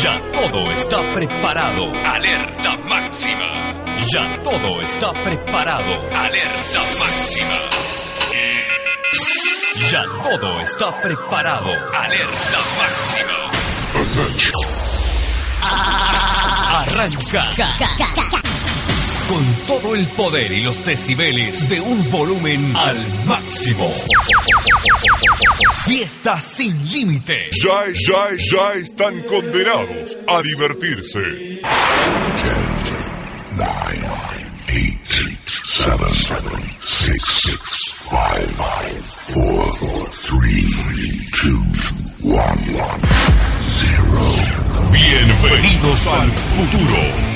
Ya todo está preparado. Alerta máxima. Ya todo está preparado. Alerta máxima. Ya todo está preparado. Alerta máxima. Arranca con todo el poder y los decibeles de un volumen al máximo. Fiesta sin límite. Ya, ya, ya están condenados a divertirse. 10, 9, 8, 7, 6, 5, 4, 3, 2, 1, 0. Bienvenidos al futuro.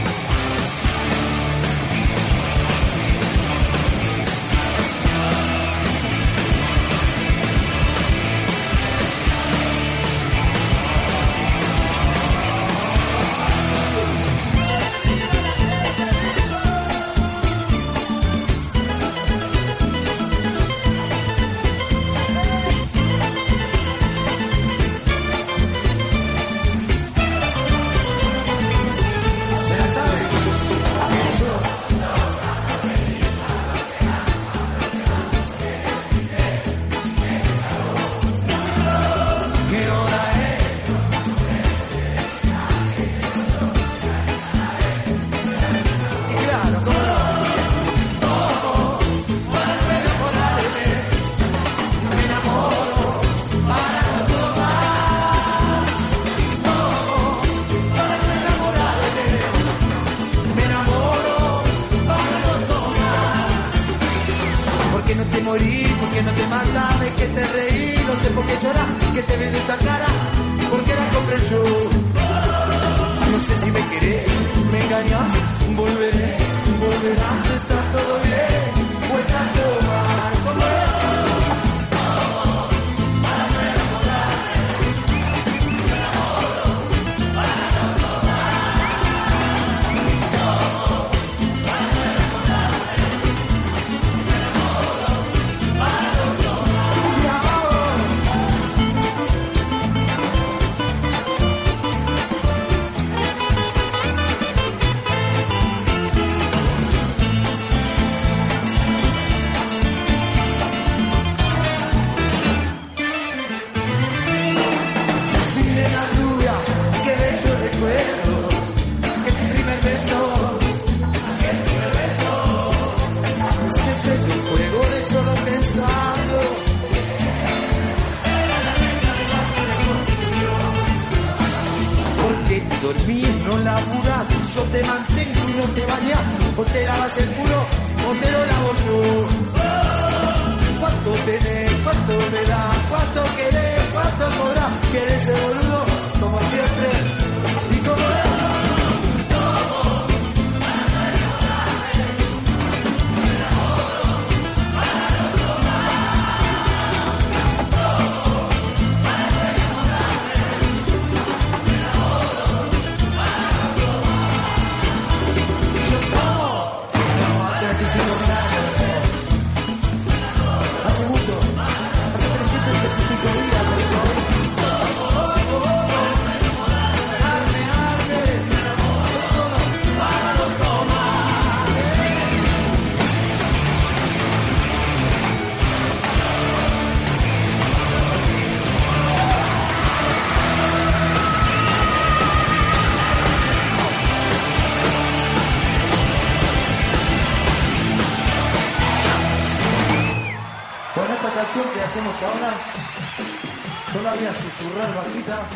zurrar bajita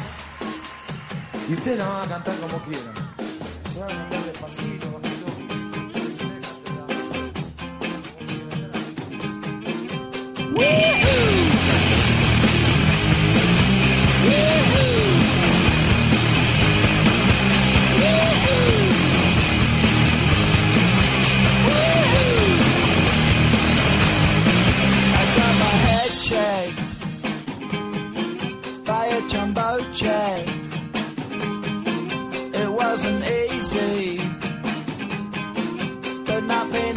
y usted la va a cantar como quiera. Se va a cantar despacito, bajito. It wasn't easy, but not being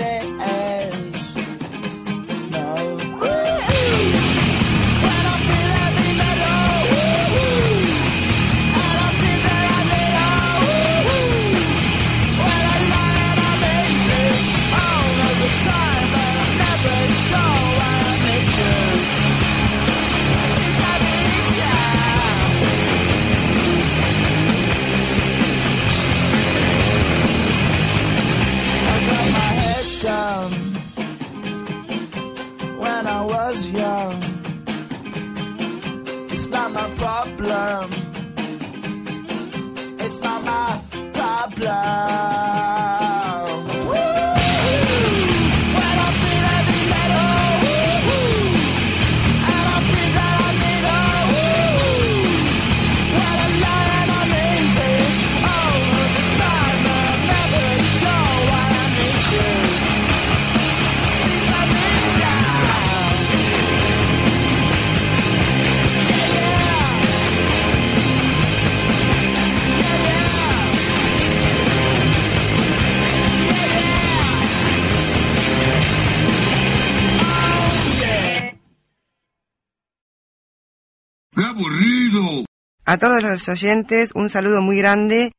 todos los oyentes, un saludo muy grande.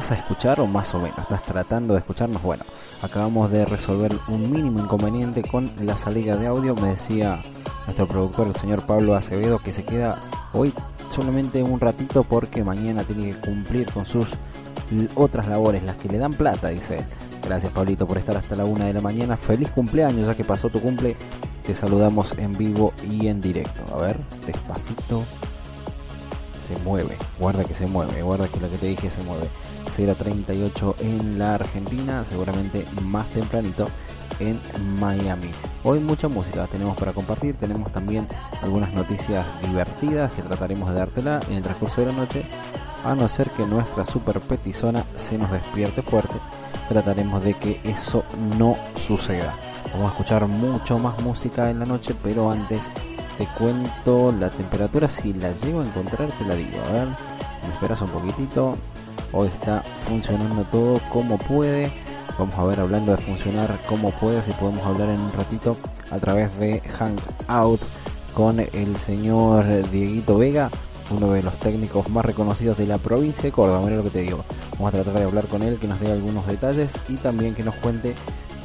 Vas a escuchar o más o menos? ¿Estás tratando de escucharnos? Bueno, acabamos de resolver un mínimo inconveniente con la salida de audio. Me decía nuestro productor, el señor Pablo Acevedo, que se queda hoy solamente un ratito porque mañana tiene que cumplir con sus otras labores, las que le dan plata, dice. Gracias Pablito por estar hasta la una de la mañana. Feliz cumpleaños, ya que pasó tu cumple. Te saludamos en vivo y en directo. A ver, despacito. Se mueve, guarda que se mueve, guarda que lo que te dije se mueve. 0.38 en la Argentina, seguramente más tempranito en Miami. Hoy mucha música tenemos para compartir, tenemos también algunas noticias divertidas que trataremos de dártela en el transcurso de la noche, a no ser que nuestra super petizona se nos despierte fuerte, trataremos de que eso no suceda. Vamos a escuchar mucho más música en la noche, pero antes te cuento la temperatura, si la llego a encontrar te la digo, a ver, me esperas un poquitito, hoy está funcionando todo como puede Vamos a ver hablando de funcionar como puede, si podemos hablar en un ratito a través de Hangout con el señor Dieguito Vega, uno de los técnicos más reconocidos de la provincia de Córdoba. Mira lo que te digo. Vamos a tratar de hablar con él, que nos dé algunos detalles y también que nos cuente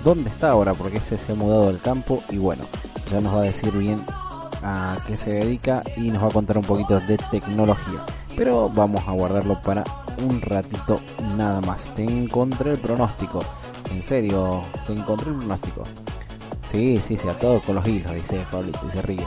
dónde está ahora, porque ese se ha mudado del campo y bueno, ya nos va a decir bien a qué se dedica y nos va a contar un poquito de tecnología. Pero vamos a guardarlo para un ratito nada más. Te encontré el pronóstico. En serio, te encontré el pronóstico. Sí, sí, sí, a todos con los hilos, dice Pablito, dice Río.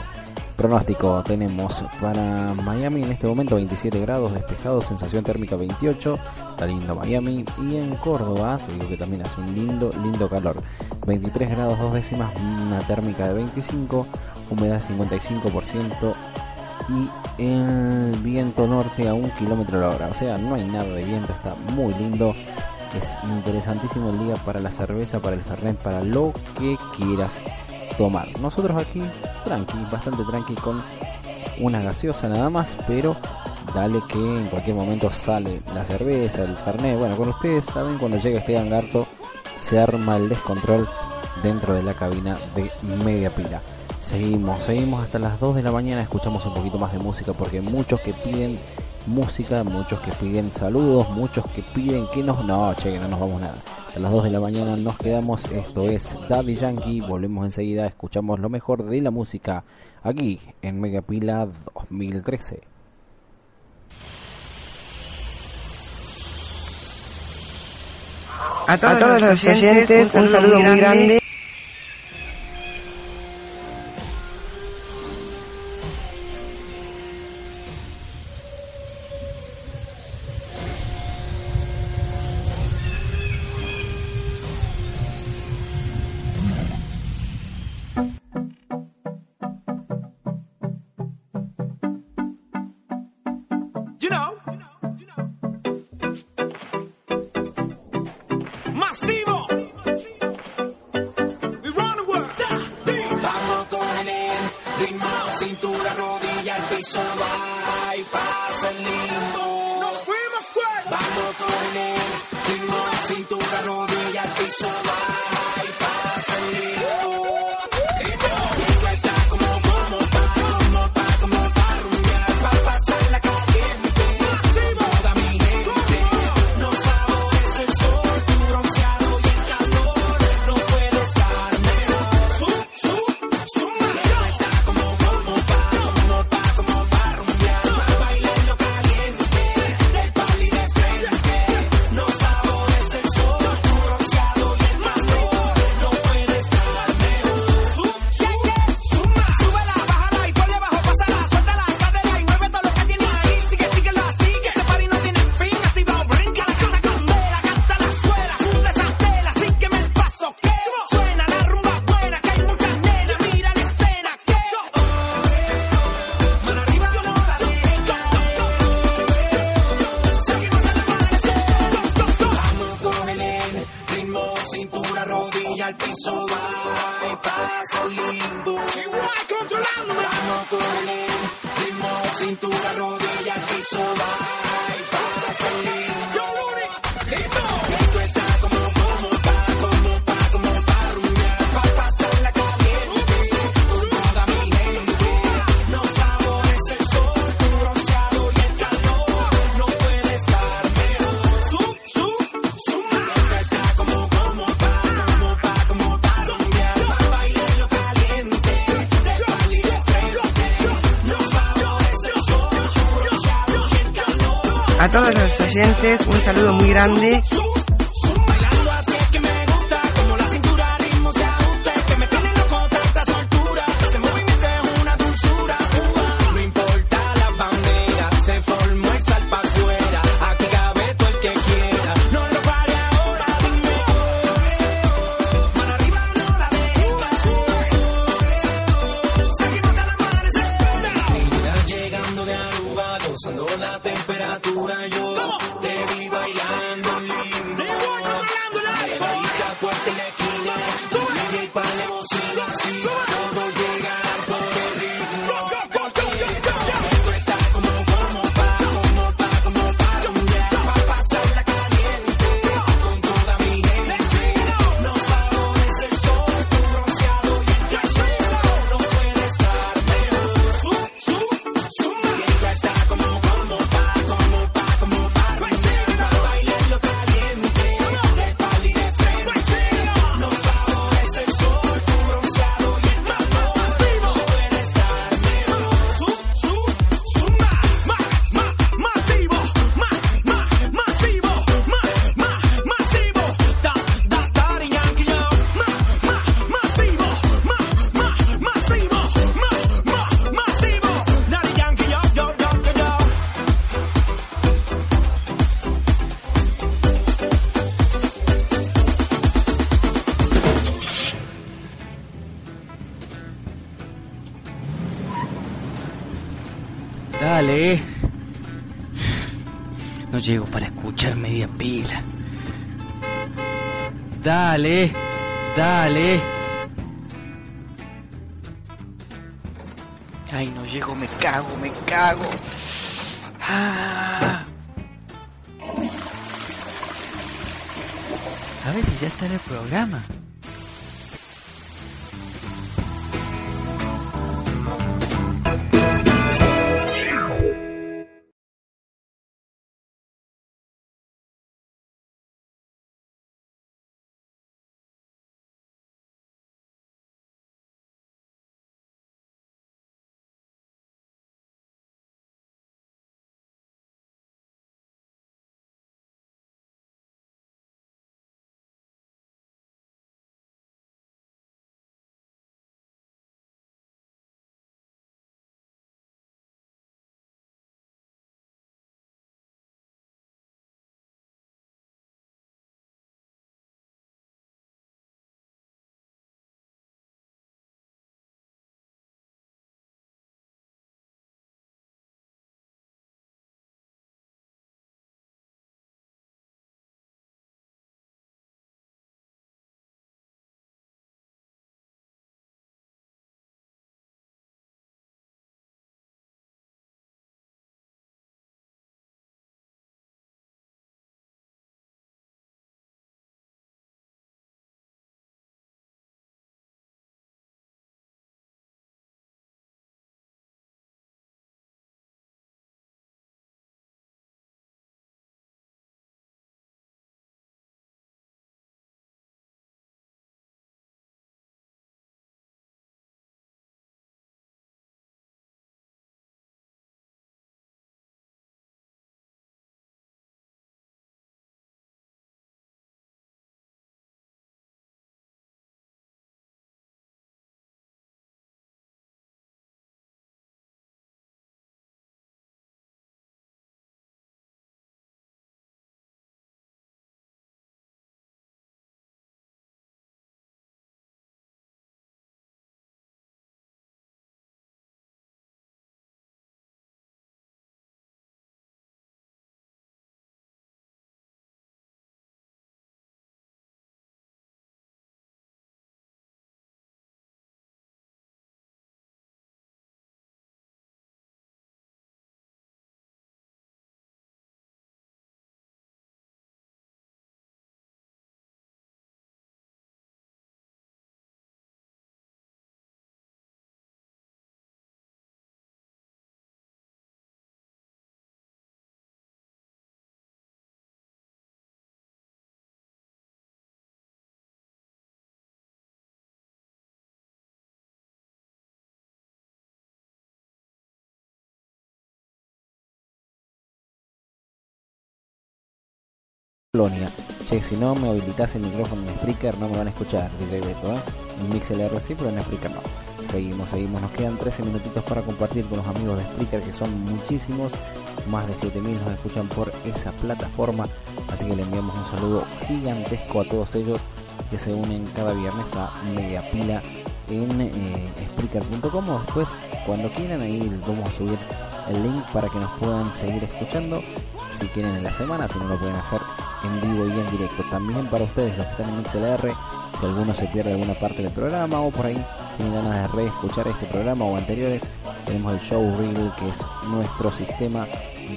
Pronóstico tenemos para Miami en este momento 27 grados despejados, sensación térmica 28, está lindo Miami. Y en Córdoba, te digo que también hace un lindo, lindo calor. 23 grados dos décimas, una térmica de 25, humedad 55% y el viento norte a un kilómetro la hora. O sea, no hay nada de viento, está muy lindo. Es interesantísimo el día para la cerveza, para el fernet, para lo que quieras tomar. Nosotros aquí, tranqui, bastante tranqui con una gaseosa nada más, pero dale que en cualquier momento sale la cerveza, el fernet. Bueno, con ustedes saben, cuando llega este Garto se arma el descontrol dentro de la cabina de media pila. Seguimos, seguimos hasta las 2 de la mañana, escuchamos un poquito más de música porque muchos que piden música, muchos que piden saludos, muchos que piden que nos... No, che, que no nos vamos nada. A las 2 de la mañana nos quedamos, esto es Daddy Yankee, volvemos enseguida, escuchamos lo mejor de la música aquí en Megapila 2013. A todos, los oyentes, un saludo, muy grande loco, un saludo muy grande. llego para escuchar media pila. Dale, dale. Ay, no llego, me cago, me cago. Ah. A ver si ya está en el programa. Che, si no me habilitas el micrófono en Spreaker no me van a escuchar, DJ Beto, ¿eh? En MixLR sí, pero en Spreaker no. Seguimos, seguimos. Nos quedan 13 minutitos para compartir con los amigos de Spreaker, que son muchísimos. Más de 7000 nos escuchan por esa plataforma. Así que le enviamos un saludo gigantesco a todos ellos que se unen cada viernes a Media Pila en eh, Spreaker.com. Después, cuando quieran, ahí vamos a subir el link para que nos puedan seguir escuchando. Si quieren en la semana, si no lo pueden hacer en vivo y en directo. También para ustedes, los que están en XLR, si alguno se pierde alguna parte del programa o por ahí tienen ganas de reescuchar este programa o anteriores, tenemos el show reel que es nuestro sistema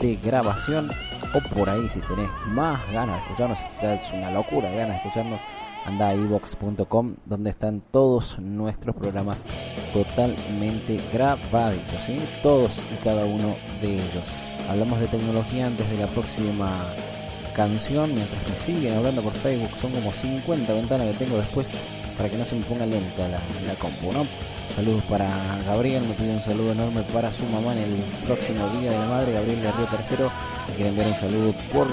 de grabación o por ahí si tenés más ganas de escucharnos, ya es una locura ganas de escucharnos, anda a ibox.com donde están todos nuestros programas totalmente grabaditos, ¿sí? todos y cada uno de ellos. Hablamos de tecnología antes de la próxima canción, mientras me siguen hablando por Facebook, son como 50 ventanas que tengo después para que no se me ponga lenta la, la compu, ¿no? Saludos para Gabriel, me pide un saludo enorme para su mamá en el próximo Día de la Madre, Gabriel de Río Tercero, que quiere enviar un saludo por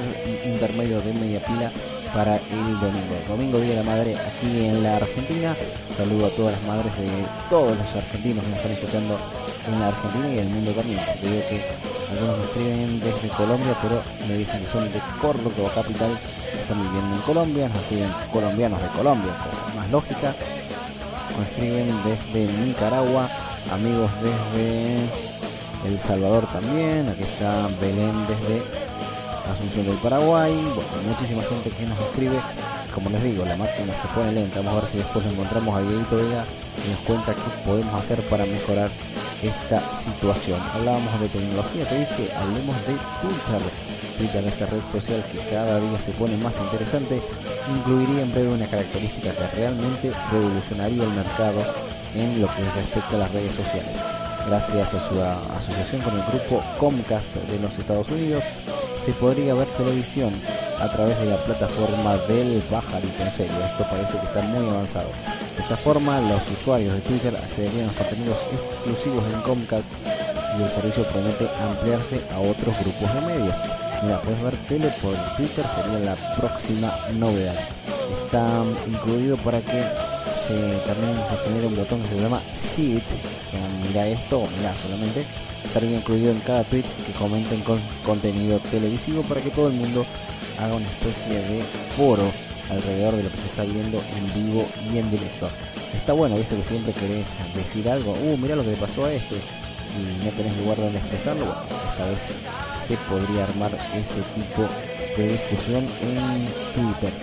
intermedio de media pila para el domingo. Domingo Día de la Madre aquí en la Argentina. Saludo a todas las madres de todos los argentinos que nos están escuchando en la Argentina y el mundo también. Que algunos me escriben desde Colombia, pero me dicen que son de Córdoba capital, están viviendo en Colombia, nos escriben colombianos de Colombia, cosa más lógica. Nos escriben desde Nicaragua, amigos desde El Salvador también, aquí está Belén desde Asunción del Paraguay, muchísima gente que nos escribe. Como les digo, la máquina se pone lenta. Vamos a ver si después encontramos a Dieguito Vega y nos cuenta qué podemos hacer para mejorar esta situación. Hablábamos de tecnología, te dije, hablemos de Twitter. Twitter, esta red social que cada día se pone más interesante, incluiría en breve una característica que realmente revolucionaría el mercado en lo que respecta a las redes sociales. Gracias a su asociación con el grupo Comcast de los Estados Unidos, se podría ver televisión a través de la plataforma del pajarito. En serio, esto parece que está muy avanzado. De esta forma, los usuarios de Twitter accederían a los contenidos exclusivos en Comcast y el servicio promete ampliarse a otros grupos de medios. Mira, puedes ver tele por Twitter, sería la próxima novedad. Está incluido para que se, también se genere un botón que se llama See It. Mira esto, mira solamente estaría incluido en cada tweet que comenten con contenido televisivo para que todo el mundo haga una especie de foro alrededor de lo que se está viendo en vivo y en directo. Está bueno, viste que siempre querés decir algo, uh, mira lo que le pasó a este, y no tenés lugar donde expresarlo, bueno, esta vez se podría armar ese tipo de discusión en Twitter.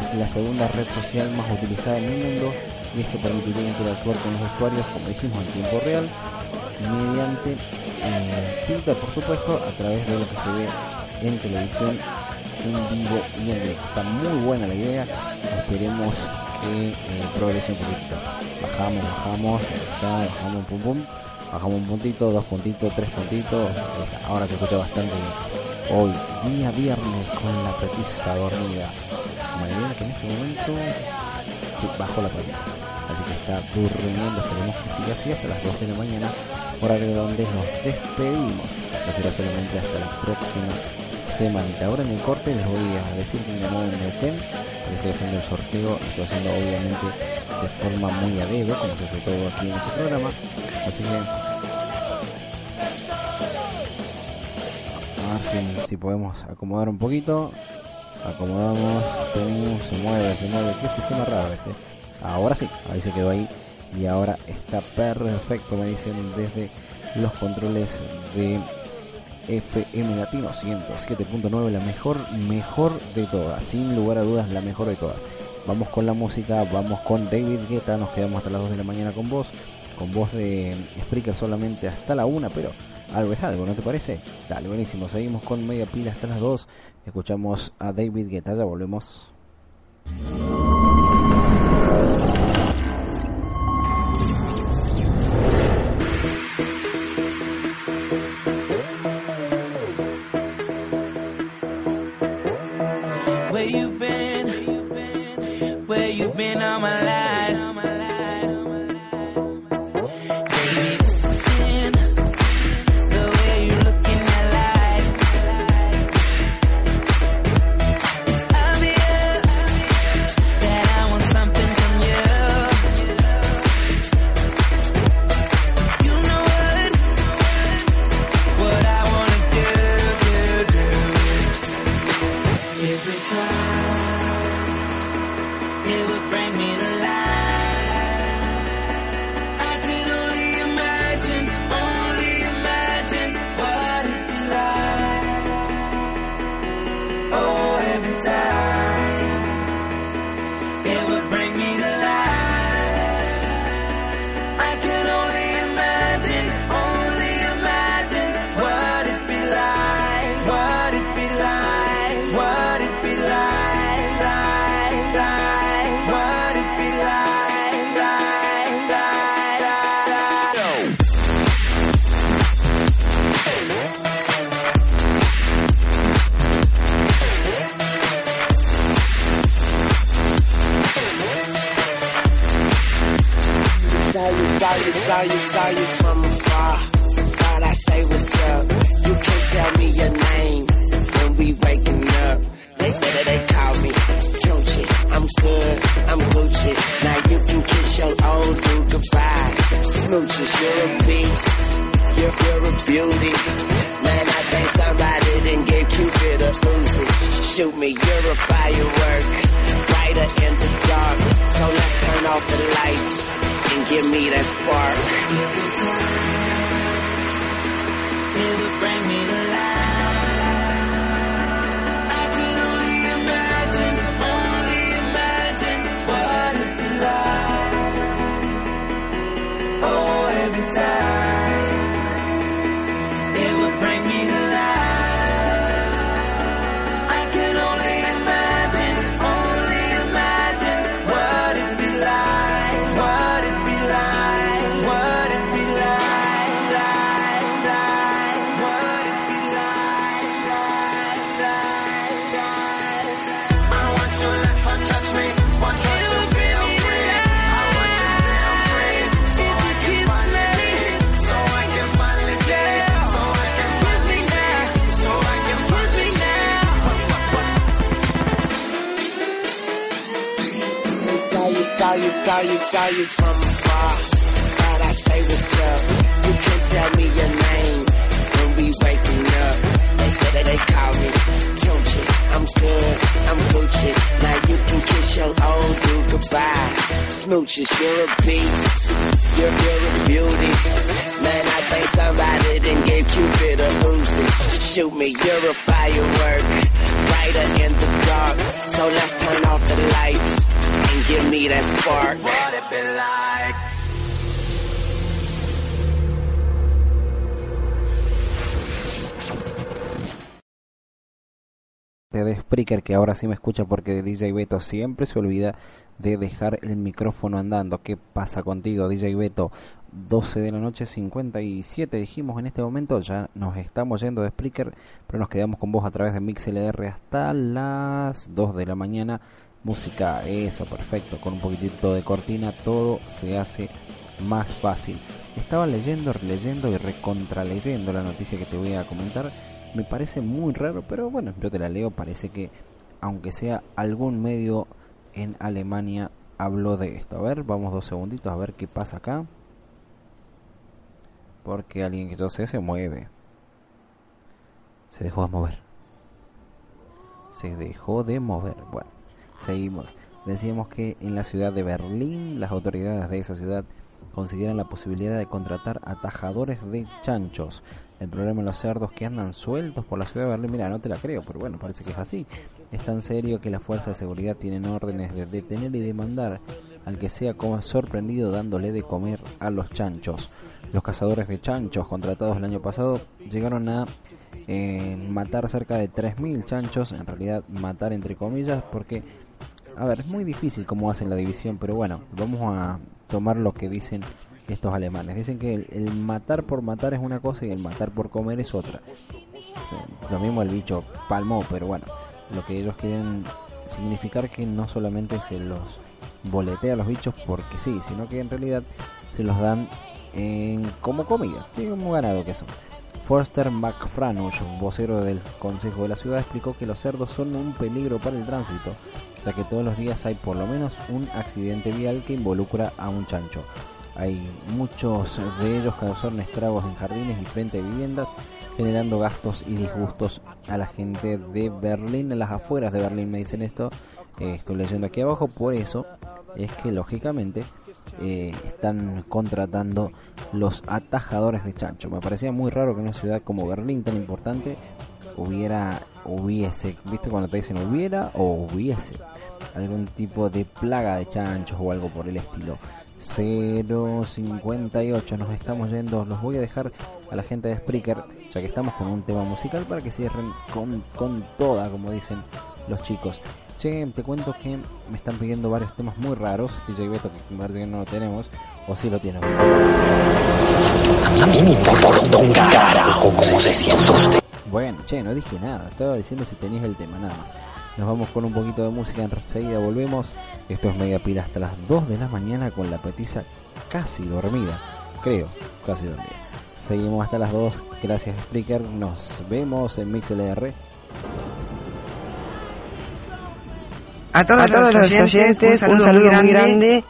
Es la segunda red social más utilizada en el mundo y esto permitiría interactuar con los usuarios, como dijimos, en tiempo real, mediante eh, Twitter, por supuesto, a través de lo que se ve en televisión en vivo y. Está muy buena la idea, esperemos que eh, progrese un poquito. Bajamos, bajamos, bajamos, pum pum, bajamos un puntito, dos puntitos, tres puntitos, ahora se escucha bastante bien. Hoy, día viernes, con la petiza dormida. Mañana que en este momento sí, bajo la patita. Así que está durmiendo, esperemos que siga así hasta las 2 de la mañana, horario donde nos despedimos. Será solamente hasta la próxima semanita. Ahora en el corte les voy a decir que ganó en Neuquén. Estoy haciendo el sorteo, estoy haciendo obviamente de forma muy a dedo, como se hace todo aquí en este programa. Así que a si, podemos acomodar un poquito. Acomodamos, tenemos, se mueve, se mueve. Qué sistema raro este. Ahora sí, ahí se quedó ahí. Y ahora está perfecto, me dicen desde los controles de FM Latino 107.9, la mejor, mejor de todas, sin lugar a dudas, la mejor de todas. Vamos con la música, vamos con David Guetta, nos quedamos hasta las 2 de la mañana con vos, con voz de Spreaker solamente hasta la 1, pero algo es algo, ¿no te parece? Dale, buenísimo, seguimos con media pila hasta las 2, escuchamos a David Guetta, ya volvemos. Sayıp sayıp me that spark. Saw you, saw you, from afar. Thought I say what's up. You can tell me your name when we waking up. They, they, they call me Tunchi. I'm good, I'm Gucci. Now you can kiss your old dude goodbye. Smooches, you're a beast. You're, you're a beauty. Man, I think somebody didn't give Cupid a Uzi. Shoot me, you're a firework. Brighter in the dark. So let's turn off the lights and give me that spark. What it be like? de Spreaker que ahora sí me escucha porque DJ Beto siempre se olvida de dejar el micrófono andando. ¿Qué pasa contigo, DJ Beto? 12 de la noche, 57 dijimos en este momento. Ya nos estamos yendo de Spreaker, pero nos quedamos con vos a través de MixLR hasta las 2 de la mañana. Música, eso, perfecto. Con un poquitito de cortina, todo se hace más fácil. Estaba leyendo, releyendo y recontraleyendo la noticia que te voy a comentar me parece muy raro, pero bueno, yo te la leo, parece que aunque sea algún medio en Alemania habló de esto. A ver, vamos dos segunditos a ver qué pasa acá. Porque alguien que yo sé se mueve. Se dejó de mover. Se dejó de mover. Bueno, seguimos. Decíamos que en la ciudad de Berlín las autoridades de esa ciudad consideran la posibilidad de contratar atajadores de chanchos. El problema de los cerdos que andan sueltos por la ciudad de Berlín, mira, no te la creo, pero bueno, parece que es así. Es tan serio que las fuerzas de seguridad tienen órdenes de detener y demandar al que sea como sorprendido dándole de comer a los chanchos. Los cazadores de chanchos contratados el año pasado llegaron a eh, matar cerca de 3.000 chanchos, en realidad matar entre comillas, porque, a ver, es muy difícil cómo hacen la división, pero bueno, vamos a tomar lo que dicen estos alemanes. Dicen que el, matar por matar es una cosa y el matar por comer es otra. Lo mismo el bicho palmó, pero bueno, lo que ellos quieren significar que no solamente se los boletea a los bichos porque sí, sino que en realidad se los dan en, como comida, como ganado que son. Forster McFranush, vocero del Consejo de la Ciudad, explicó que los cerdos son un peligro para el tránsito, ya que todos los días hay por lo menos un accidente vial que involucra a un chancho. Hay muchos de ellos causaron estragos en jardines y frente a viviendas, generando gastos y disgustos a la gente de Berlín, a las afueras de Berlín me dicen esto, eh, estoy leyendo aquí abajo, por eso es que lógicamente eh, están contratando los atajadores de chancho. Me parecía muy raro que en una ciudad como Berlín tan importante hubiera, hubiese, ¿viste cuando te dicen hubiera o hubiese? algún tipo de plaga de chanchos o algo por el estilo. 058 nos estamos yendo. Los voy a dejar a la gente de Spreaker, ya que estamos con un tema musical para que cierren con, con toda, como dicen los chicos. Che, te cuento que me están pidiendo varios temas muy raros. DJ Beto, que parece que no lo tenemos, o sí lo tiene. A mí me importa un carajo cómo se siente usted. Bueno, che, no dije nada. Estaba diciendo si tenías el tema, nada más. Nos vamos con un poquito de música, enseguida volvemos. Esto es Media Pila hasta las 2 de la mañana con la petiza casi dormida, creo, casi dormida. Seguimos hasta las 2, gracias Spreaker, nos vemos en MixLR. A todos, los, oyentes, un saludo, muy grande.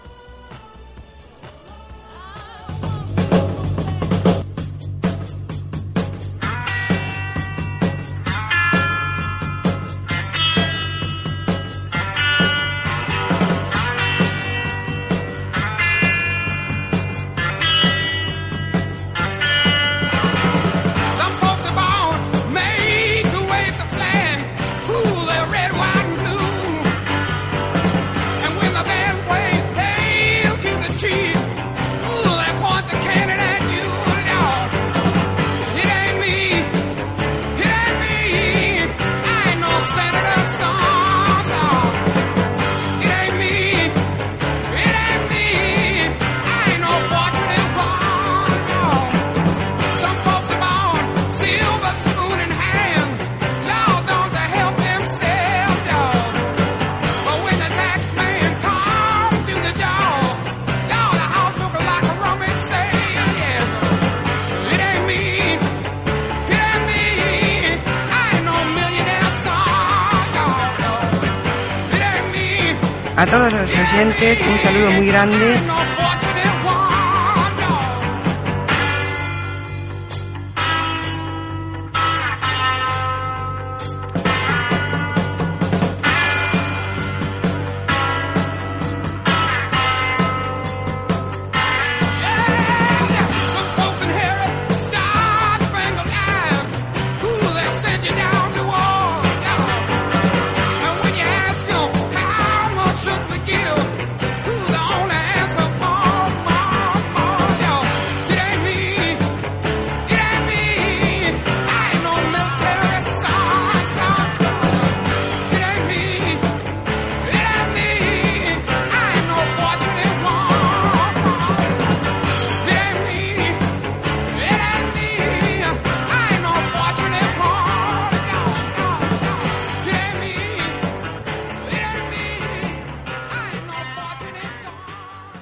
Un saludo muy grande.